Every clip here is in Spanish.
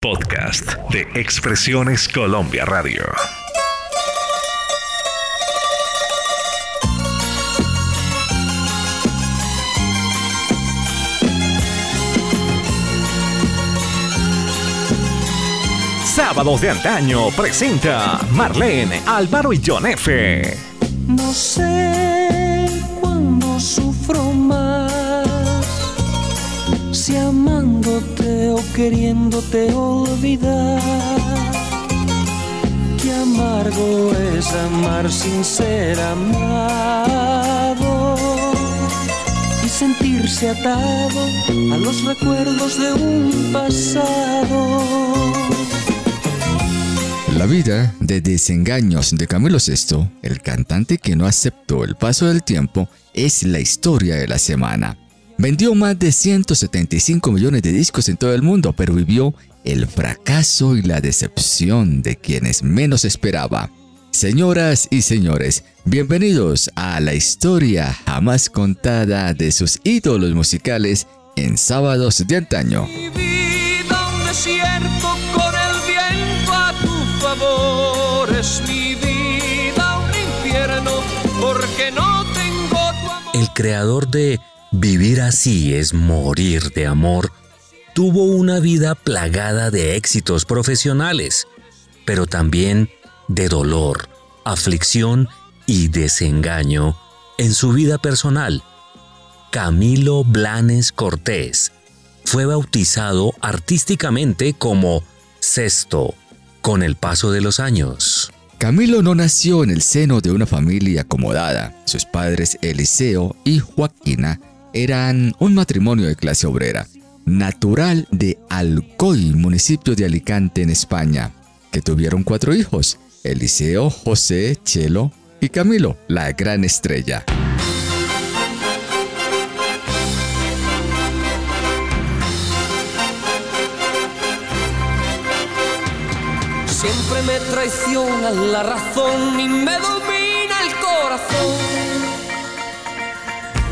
Podcast de Expresiones Colombia Radio. Sábados de antaño presenta Marlene, Álvaro y John F. No sé cuándo sufro si amándote o queriéndote olvidar. Qué amargo es amar sin ser amado y sentirse atado a los recuerdos de un pasado. La vida de desengaños de Camilo VI, el cantante que no aceptó el paso del tiempo, es la historia de la semana. Vendió más de 175 millones de discos en todo el mundo, pero vivió el fracaso y la decepción de quienes menos esperaba. Señoras y señores, bienvenidos a la historia jamás contada de sus ídolos musicales en sábados de antaño. Mi vida un desierto con el viento a tu favor es mi vida un infierno porque no tengo tu amor. El creador de Vivir así es morir de amor tuvo una vida plagada de éxitos profesionales, pero también de dolor, aflicción y desengaño en su vida personal. Camilo Blanes Cortés fue bautizado artísticamente como Sexto con el paso de los años. Camilo no nació en el seno de una familia acomodada. Sus padres Eliseo y Joaquina eran un matrimonio de clase obrera, natural de Alcoy, municipio de Alicante en España, que tuvieron cuatro hijos, Eliseo, José, Chelo y Camilo, la gran estrella. Siempre me traiciona la razón y me domina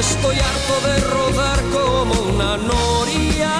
Estoy harto de rodar como una noria.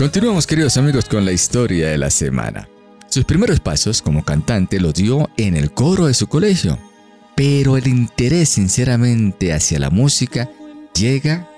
Continuamos queridos amigos con la historia de la semana. Sus primeros pasos como cantante lo dio en el coro de su colegio, pero el interés sinceramente hacia la música llega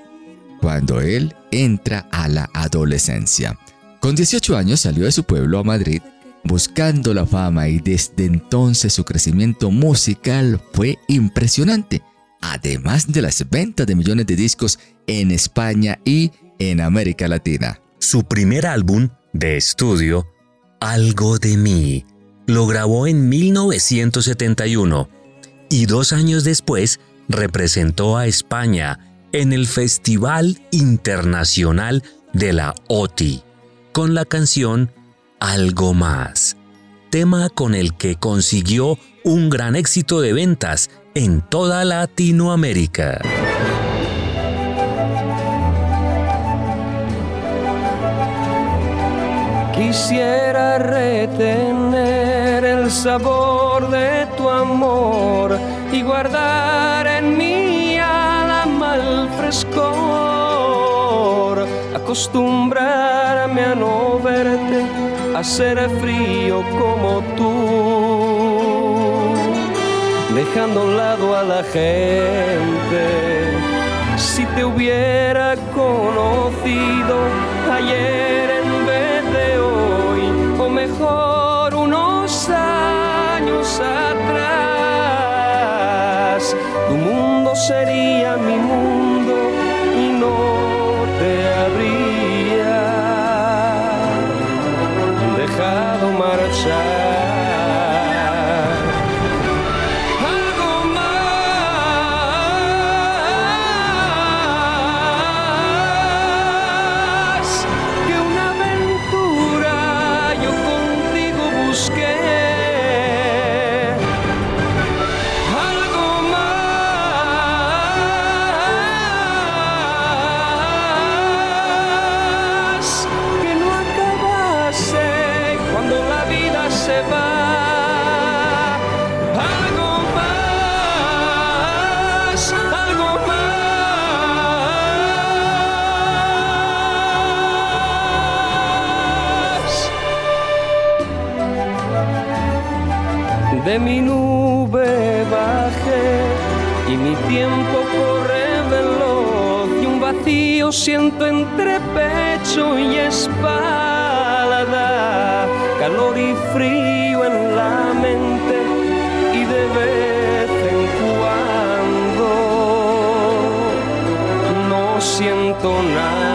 cuando él entra a la adolescencia. Con 18 años salió de su pueblo a Madrid buscando la fama y desde entonces su crecimiento musical fue impresionante, además de las ventas de millones de discos en España y en América Latina. Su primer álbum de estudio, Algo de mí, lo grabó en 1971 y dos años después representó a España en el Festival Internacional de la OTI con la canción Algo más, tema con el que consiguió un gran éxito de ventas en toda Latinoamérica. Quisiera retener el sabor de tu amor y guardar en mi alma el frescor. Acostumbrarme a no verte, a ser frío como tú, dejando a un lado a la gente. Si te hubiera conocido ayer en vez de hoy, o mejor sería mi mundo De mi nube bajé y mi tiempo corre veloz y un vacío siento entre pecho y espalda, calor y frío en la mente y de vez en cuando no siento nada.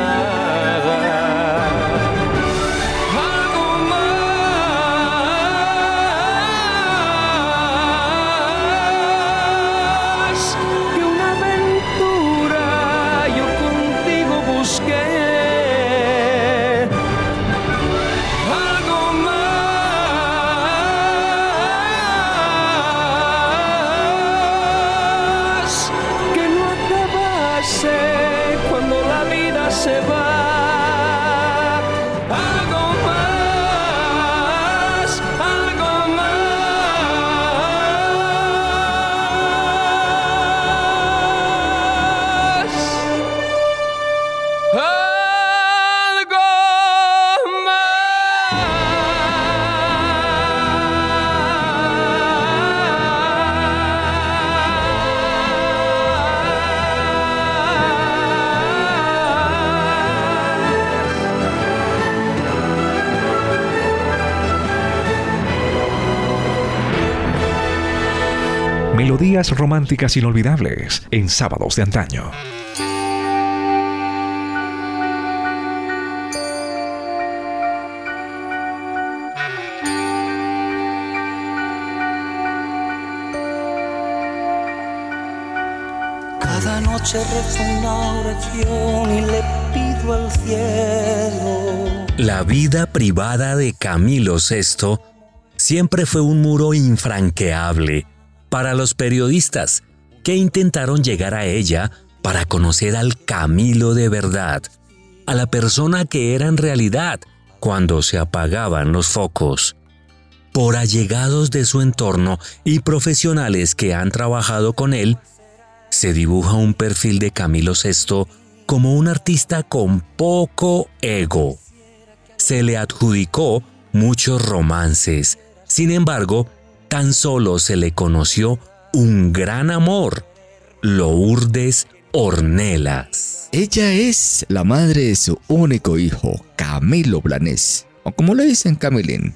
Melodías románticas inolvidables en sábados de antaño. Cada noche rezo una oración y le pido al cielo. La vida privada de Camilo VI siempre fue un muro infranqueable para los periodistas que intentaron llegar a ella para conocer al Camilo de verdad, a la persona que era en realidad cuando se apagaban los focos. Por allegados de su entorno y profesionales que han trabajado con él, se dibuja un perfil de Camilo VI como un artista con poco ego. Se le adjudicó muchos romances, sin embargo, tan solo se le conoció un gran amor, Lourdes Ornelas. Ella es la madre de su único hijo, Camilo Blanés, o como le dicen Camilín.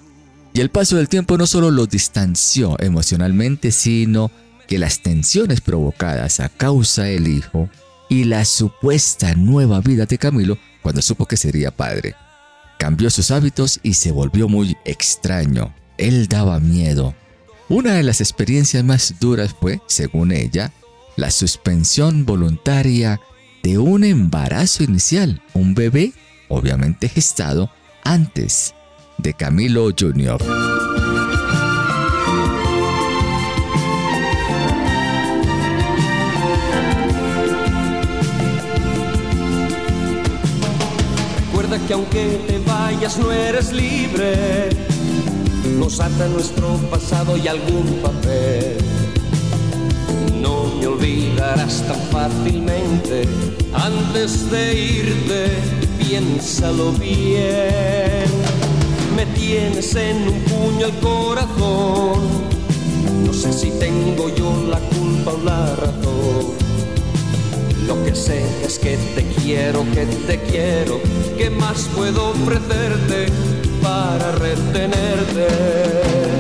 Y el paso del tiempo no solo lo distanció emocionalmente, sino que las tensiones provocadas a causa del hijo y la supuesta nueva vida de Camilo cuando supo que sería padre. Cambió sus hábitos y se volvió muy extraño. Él daba miedo. Una de las experiencias más duras fue, según ella, la suspensión voluntaria de un embarazo inicial, un bebé, obviamente gestado, antes de Camilo Jr. que aunque te vayas no eres libre. Nos ata nuestro pasado y algún papel. No me olvidarás tan fácilmente. Antes de irte, piénsalo bien. Me tienes en un puño el corazón. No sé si tengo yo la culpa o la razón lo que sé es que te quiero, que te quiero, ¿qué más puedo ofrecerte para retenerte?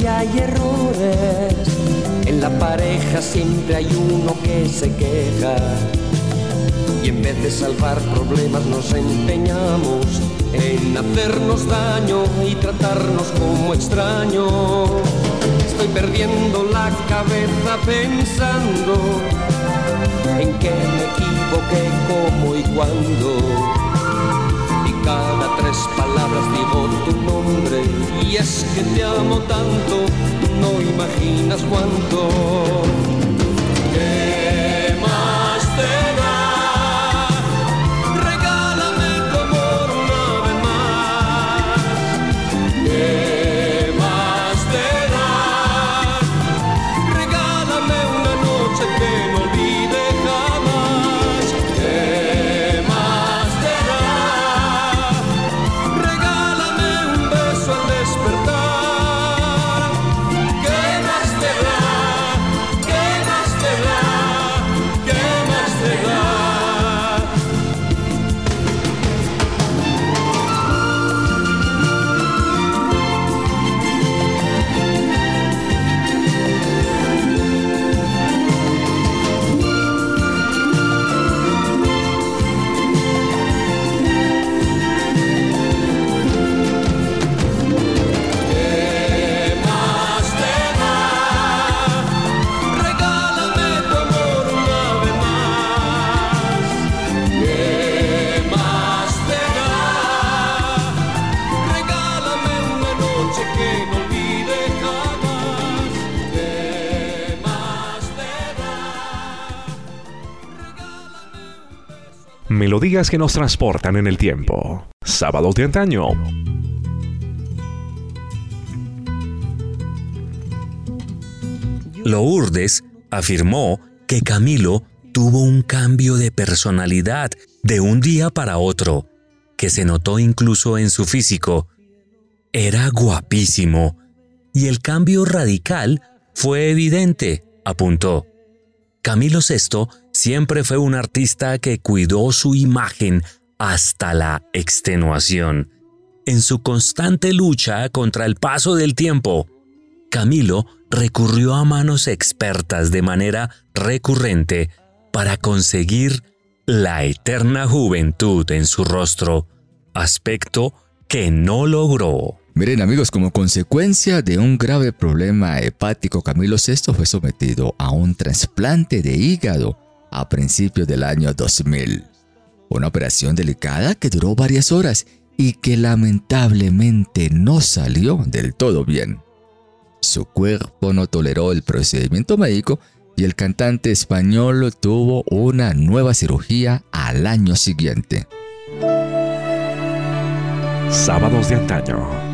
Y hay errores. En la pareja siempre hay uno que se queja. Y en vez de salvar problemas nos empeñamos en hacernos daño y tratarnos como extraños. Estoy perdiendo la cabeza pensando en que me equivoqué, cómo y cuándo tres palabras digo tu nombre y es que te amo tanto, no imaginas cuánto. Melodías que nos transportan en el tiempo. Sábados de antaño. Lourdes afirmó que Camilo tuvo un cambio de personalidad de un día para otro, que se notó incluso en su físico. Era guapísimo, y el cambio radical fue evidente, apuntó. Camilo VI siempre fue un artista que cuidó su imagen hasta la extenuación. En su constante lucha contra el paso del tiempo, Camilo recurrió a manos expertas de manera recurrente para conseguir la eterna juventud en su rostro, aspecto que no logró. Miren amigos, como consecuencia de un grave problema hepático, Camilo VI fue sometido a un trasplante de hígado a principios del año 2000. Una operación delicada que duró varias horas y que lamentablemente no salió del todo bien. Su cuerpo no toleró el procedimiento médico y el cantante español tuvo una nueva cirugía al año siguiente. Sábados de antaño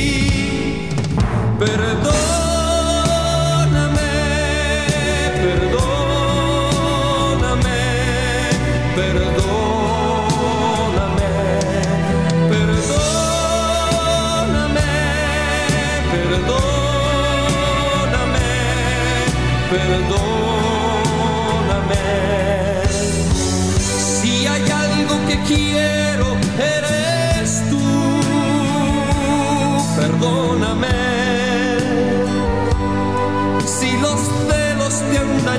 Perdóname,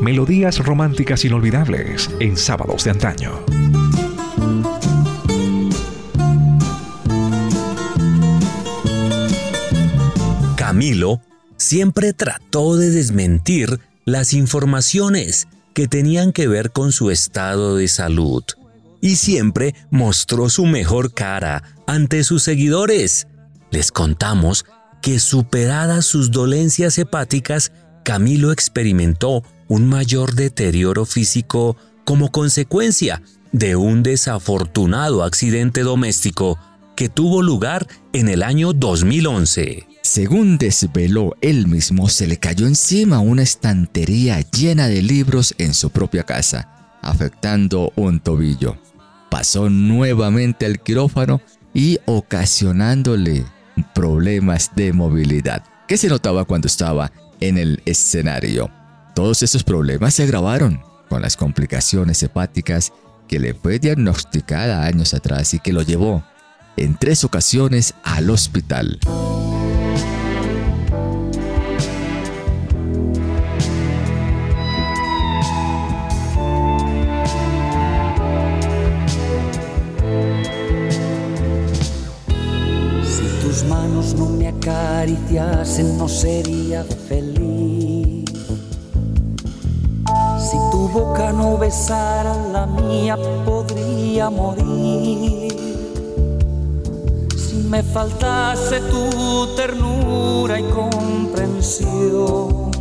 Melodías románticas inolvidables en sábados de antaño. Camilo siempre trató de desmentir las informaciones que tenían que ver con su estado de salud y siempre mostró su mejor cara ante sus seguidores. Les contamos que superadas sus dolencias hepáticas, Camilo experimentó un mayor deterioro físico como consecuencia de un desafortunado accidente doméstico que tuvo lugar en el año 2011. Según desveló él mismo, se le cayó encima una estantería llena de libros en su propia casa, afectando un tobillo. Pasó nuevamente al quirófano y ocasionándole problemas de movilidad, que se notaba cuando estaba en el escenario. Todos estos problemas se agravaron con las complicaciones hepáticas que le fue diagnosticada años atrás y que lo llevó en tres ocasiones al hospital. Si tus manos no me acariciasen no sería feliz. No besara la mía podría morir me faltase tu ternura y comprensión,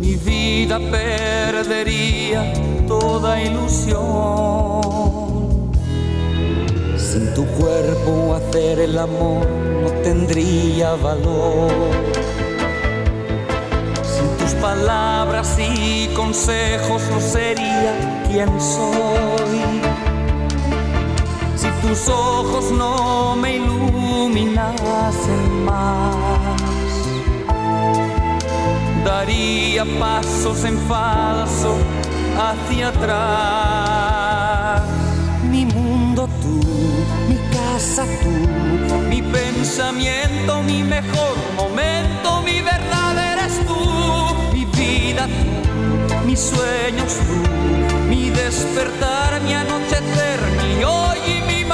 mi vida perdería toda ilusión. Sin tu cuerpo hacer el amor no tendría valor. Palabras y consejos no sería quien soy tus ojos no me iluminasen más. Daría pasos en falso hacia atrás. Mi mundo tú, mi casa tú, mi pensamiento, mi mejor mis sueños tú, mi despertar, mi anochecer, mi hoy y mi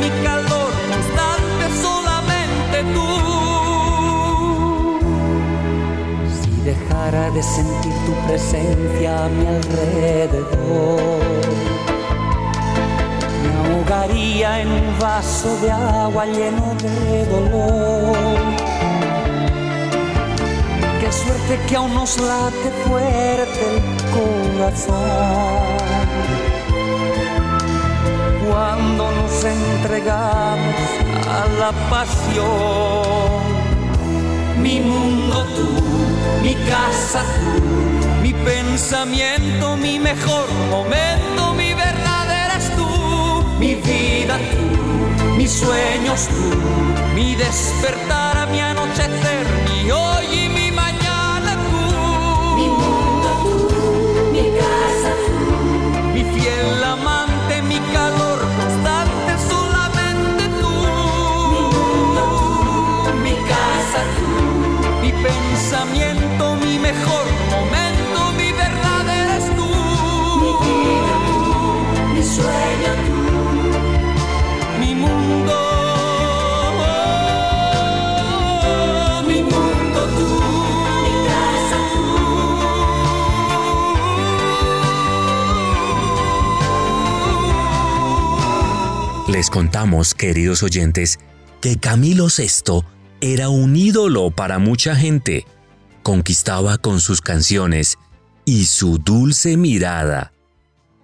mi calor constante solamente tú. Si dejara de sentir tu presencia a mi alrededor, en un vaso de agua lleno de dolor. Qué suerte que aún nos late fuerte el corazón cuando nos entregamos a la pasión. Mi mundo tú, mi casa tú, mi pensamiento, mi mejor momento, mi mi vida tú, mis sueños tú, mi despertar, queridos oyentes, que Camilo VI era un ídolo para mucha gente. Conquistaba con sus canciones y su dulce mirada.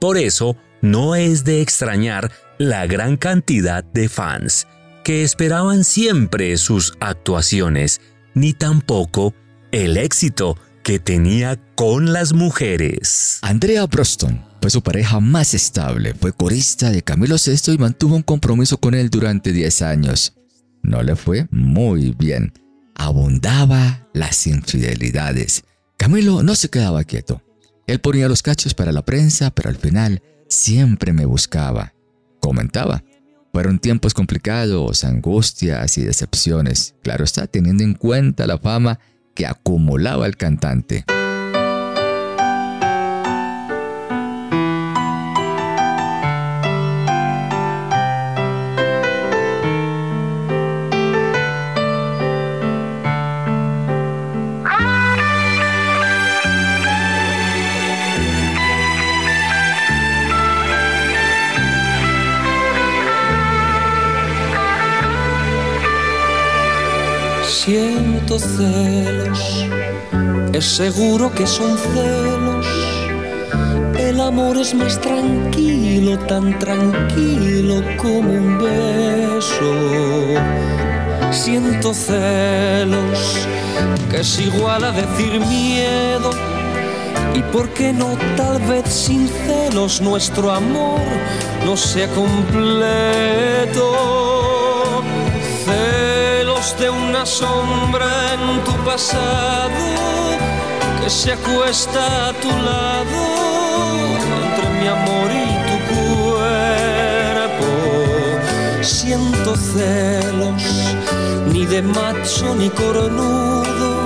Por eso, no es de extrañar la gran cantidad de fans que esperaban siempre sus actuaciones, ni tampoco el éxito que tenía con las mujeres. Andrea Broston fue su pareja más estable, fue corista de Camilo VI y mantuvo un compromiso con él durante 10 años no le fue muy bien. Abundaba las infidelidades. Camilo no se quedaba quieto. Él ponía los cachos para la prensa, pero al final siempre me buscaba. Comentaba. Fueron tiempos complicados, angustias y decepciones. Claro está, teniendo en cuenta la fama que acumulaba el cantante. Seguro que son celos. El amor es más tranquilo, tan tranquilo como un beso. Siento celos, que es igual a decir miedo. Y por qué no, tal vez sin celos, nuestro amor no sea completo. Celos de una sombra en tu pasado se acuesta a tu lado entre mi amor y tu cuerpo. Siento celos, ni de macho ni coronudo,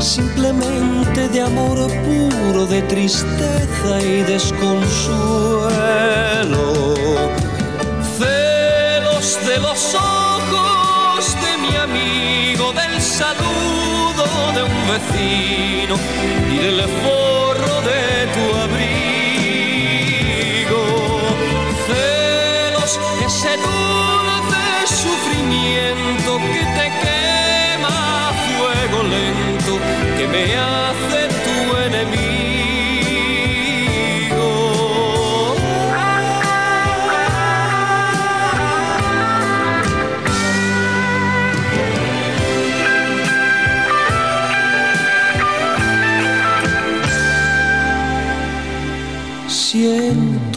simplemente de amor puro, de tristeza y desconsuelo. Celos de los ojos de mi amigo, del de un vecino y del forro de tu abrigo. Celos, ese dulce sufrimiento que te quema fuego lento, que me hace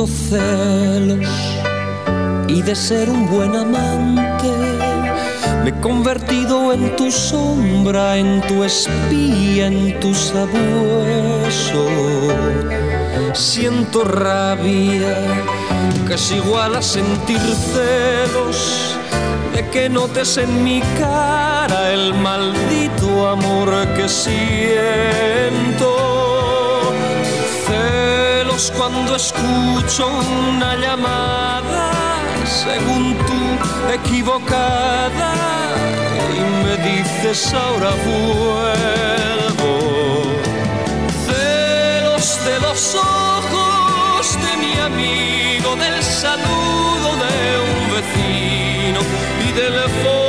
Celos y de ser un buen amante me he convertido en tu sombra, en tu espía, en tu sabueso. Siento rabia, que es igual a sentir celos de que notes en mi cara el maldito amor que siento. Cuando escucho una llamada, según tú, equivocada, y me dices ahora vuelvo. Celos de los ojos de mi amigo, del saludo de un vecino y del forro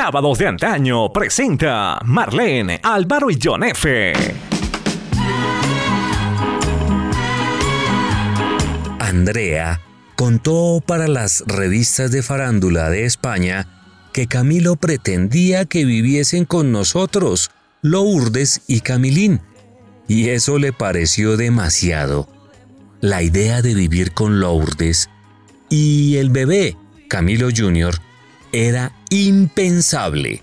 Sábados de antaño presenta Marlene, Álvaro y John F. Andrea contó para las revistas de farándula de España que Camilo pretendía que viviesen con nosotros, Lourdes y Camilín, y eso le pareció demasiado. La idea de vivir con Lourdes y el bebé, Camilo Jr., era impensable.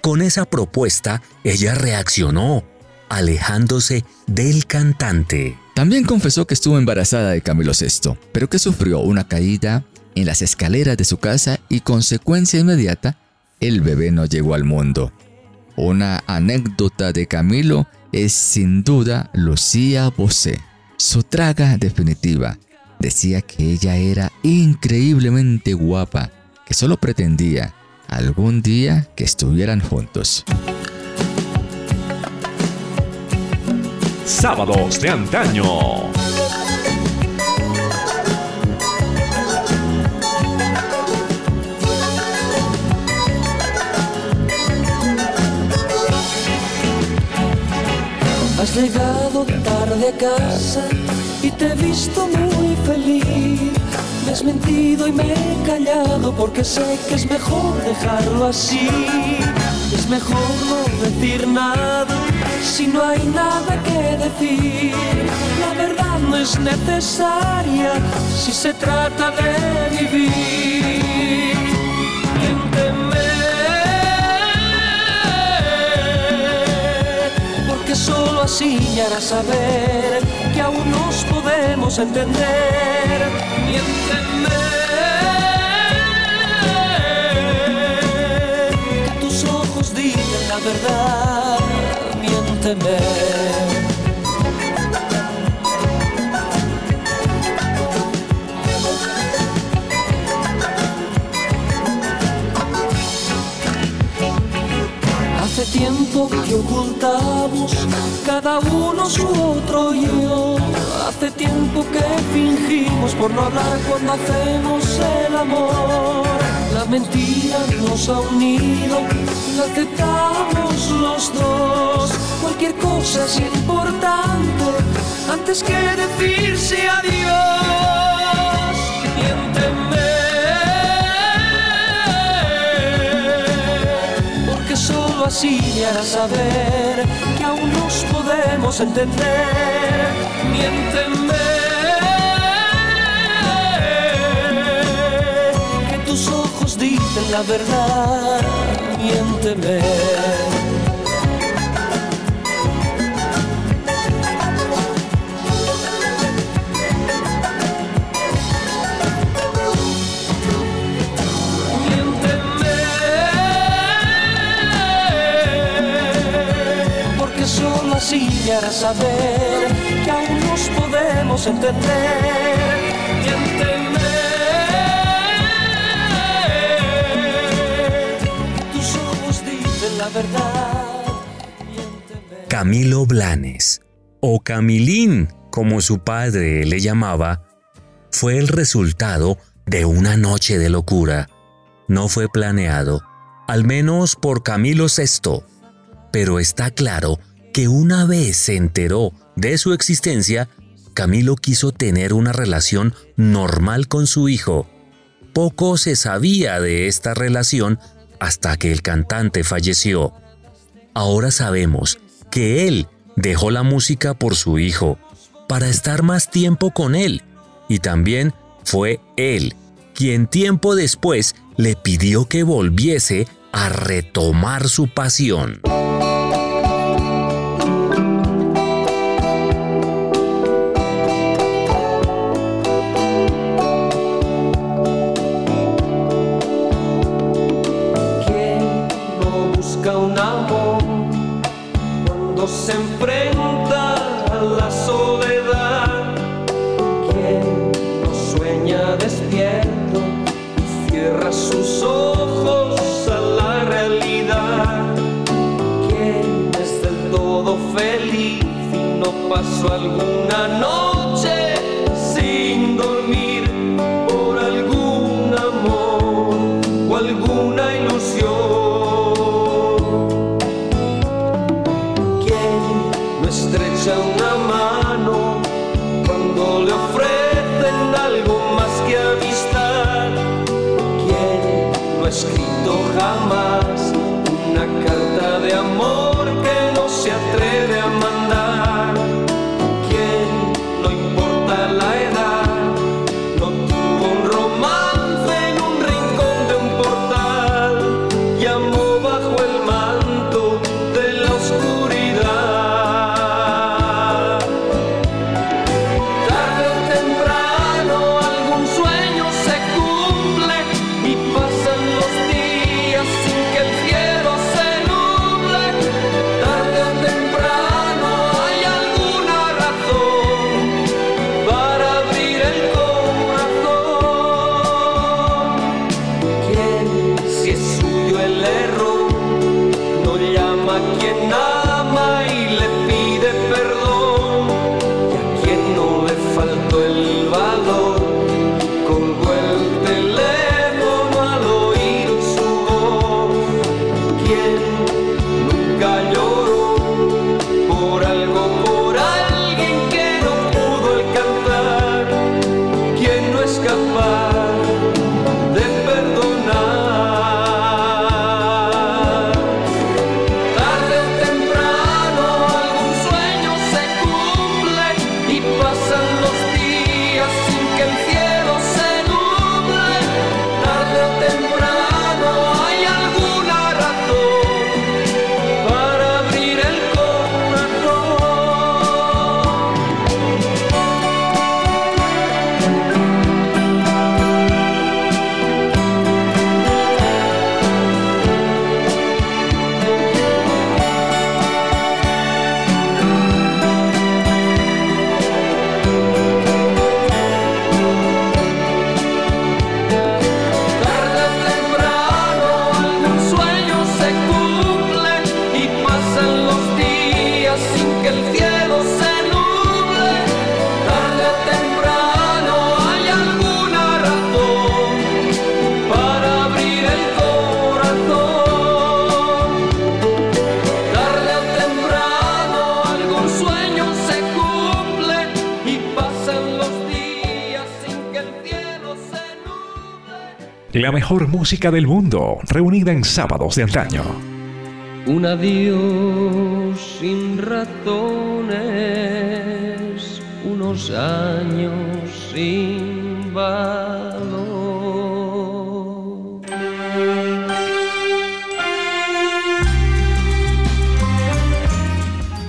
Con esa propuesta, ella reaccionó, alejándose del cantante. También confesó que estuvo embarazada de Camilo VI, pero que sufrió una caída en las escaleras de su casa y consecuencia inmediata, el bebé no llegó al mundo. Una anécdota de Camilo es sin duda Lucía Bosé. Su traga definitiva decía que ella era increíblemente guapa, que solo pretendía algún día que estuvieran juntos. Sábados de antaño. Has llegado tarde a casa y te he visto muy feliz. Me has mentido y me he callado porque sé que es mejor dejarlo así. Es mejor no decir nada si no hay nada que decir. La verdad no es necesaria si se trata de vivir. Miénteme, porque solo así me harás saber que aún nos podemos entender. Miénteme, que tus ojos digan la verdad. Miénteme. Hace tiempo que ocultamos cada uno su otro yo. Hace tiempo que fingimos por no hablar cuando hacemos el amor. La mentira nos ha unido, la aceptamos los dos. Cualquier cosa es importante antes que decirse adiós. Así me harás saber que aún nos podemos entender. Miénteme. Que tus ojos dicen la verdad. Miénteme, harás saber que aún nos podemos entender. Tus ojos dicen la verdad. Camilo Blanes, o Camilín, como su padre le llamaba, fue el resultado de una noche de locura. No fue planeado, al menos por Camilo VI, pero está claro que una vez se enteró de su existencia, Camilo quiso tener una relación normal con su hijo. Poco se sabía de esta relación hasta que el cantante falleció. Ahora sabemos que él dejó la música por su hijo, para estar más tiempo con él, y también fue él quien tiempo después le pidió que volviese a retomar su pasión. Se enfrenta a la soledad? ¿Quién no sueña despierto y cierra sus ojos a la realidad? ¿Quién es del todo feliz y no pasó alguna noche La mejor música del mundo, reunida en sábados de antaño. Un adiós sin ratones, unos años sin valor.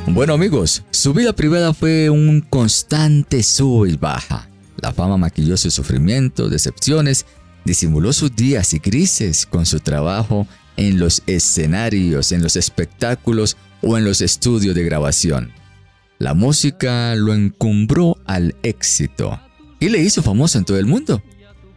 Bueno amigos, su vida privada fue un constante sub y baja. La fama maquilló sus sufrimientos, decepciones, disimuló sus días y grises con su trabajo en los escenarios, en los espectáculos o en los estudios de grabación. La música lo encumbró al éxito y le hizo famoso en todo el mundo.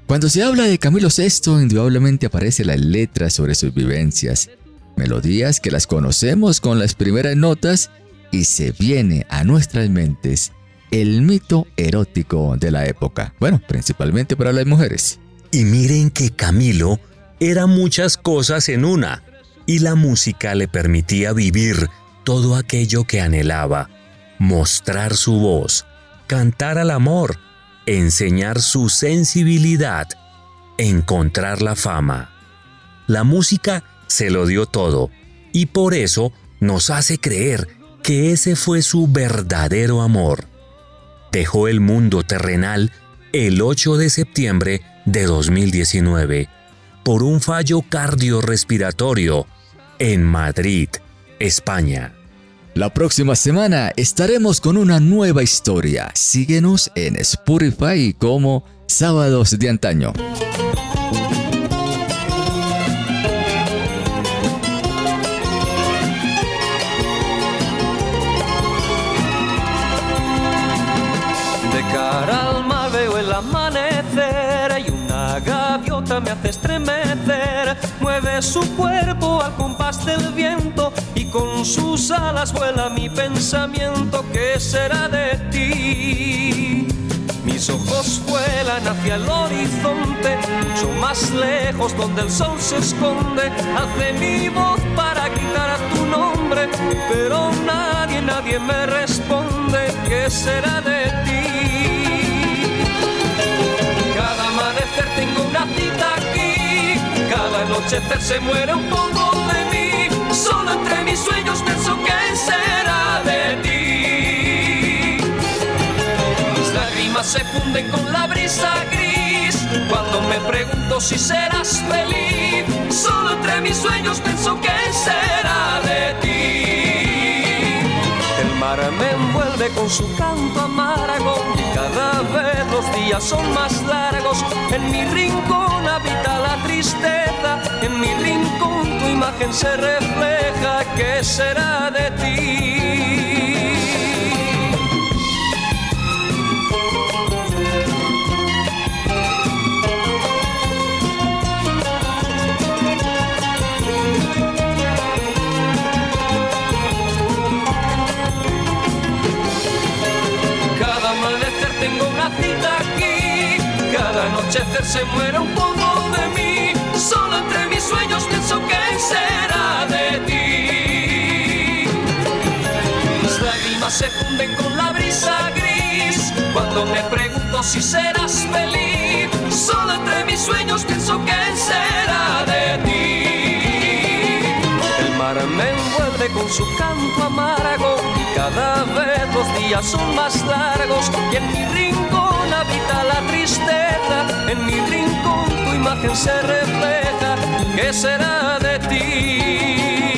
Cuando se habla de Camilo VI, indudablemente aparece la letra sobre sus vivencias, melodías que las conocemos con las primeras notas y se viene a nuestras mentes el mito erótico de la época. Bueno, principalmente para las mujeres. Y miren que Camilo era muchas cosas en una, y la música le permitía vivir todo aquello que anhelaba, mostrar su voz, cantar al amor, enseñar su sensibilidad, encontrar la fama. La música se lo dio todo, y por eso nos hace creer que ese fue su verdadero amor. Dejó el mundo terrenal el 8 de septiembre de 2019 por un fallo cardiorrespiratorio en Madrid, España. La próxima semana estaremos con una nueva historia. Síguenos en Spotify como Sábados de Antaño. Estremecer. Mueve su cuerpo al compás del viento y con sus alas vuela mi pensamiento. ¿Qué será de ti? Mis ojos vuelan hacia el horizonte, mucho más lejos donde el sol se esconde. Hace mi voz para gritar a tu nombre, pero nadie, nadie me responde. ¿Qué será de ti? tengo una cita aquí. Anochecer se muere un poco de mí. Solo entre mis sueños pienso que será de ti. Mis lágrimas se funden con la brisa gris. Cuando me pregunto si serás feliz, solo entre mis sueños pienso que será de ti. Con su canto amargo cada vez los días son más largos. En mi rincón habita la tristeza. En mi rincón tu imagen se refleja. ¿Qué será de ti? Se muere un poco de mí. Solo entre mis sueños pienso que será de ti. Mis lágrimas se funden con la brisa gris. Cuando me pregunto si serás feliz, solo entre mis sueños pienso que será de ti. El mar me envuelve con su canto amargo cada vez los días son más largos y en mi rincón habita la tristeza, en mi rincón tu imagen se refleja, ¿qué será de ti?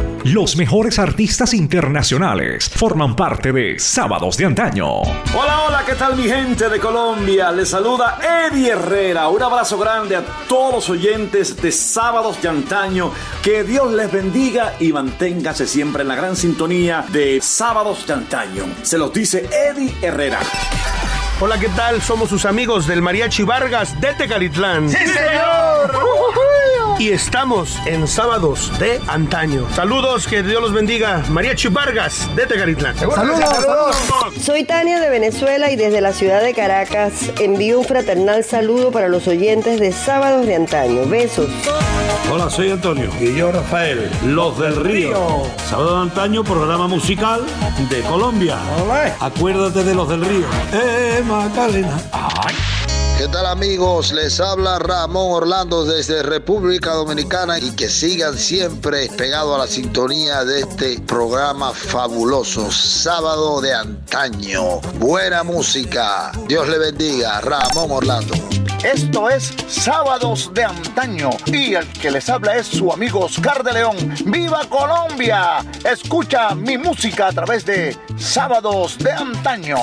Los mejores artistas internacionales forman parte de Sábados de Antaño. Hola, hola, ¿qué tal mi gente de Colombia? Les saluda Eddie Herrera. Un abrazo grande a todos los oyentes de Sábados de Antaño. Que Dios les bendiga y manténgase siempre en la gran sintonía de Sábados de Antaño. Se los dice Eddie Herrera. Hola, ¿qué tal? Somos sus amigos del Mariachi Vargas de Tecalitlán. ¡Sí, señor! Y estamos en sábados de antaño. Saludos, que Dios los bendiga. Mariachi Vargas de Tecalitlán. ¡Saludos! ¡Saludos! Soy Tania de Venezuela y desde la ciudad de Caracas envío un fraternal saludo para los oyentes de Sábados de Antaño. Besos. Hola, soy Antonio. Y yo, Rafael. Los del Río. Sábado de Antaño, programa musical de Colombia. Acuérdate de los del Río. Eh, Magdalena. Ay. ¿Qué tal amigos? Les habla Ramón Orlando desde República Dominicana y que sigan siempre pegados a la sintonía de este programa fabuloso, sábado de antaño. Buena música. Dios le bendiga. Ramón Orlando. Esto es Sábados de Antaño y el que les habla es su amigo Oscar de León. ¡Viva Colombia! Escucha mi música a través de Sábados de Antaño.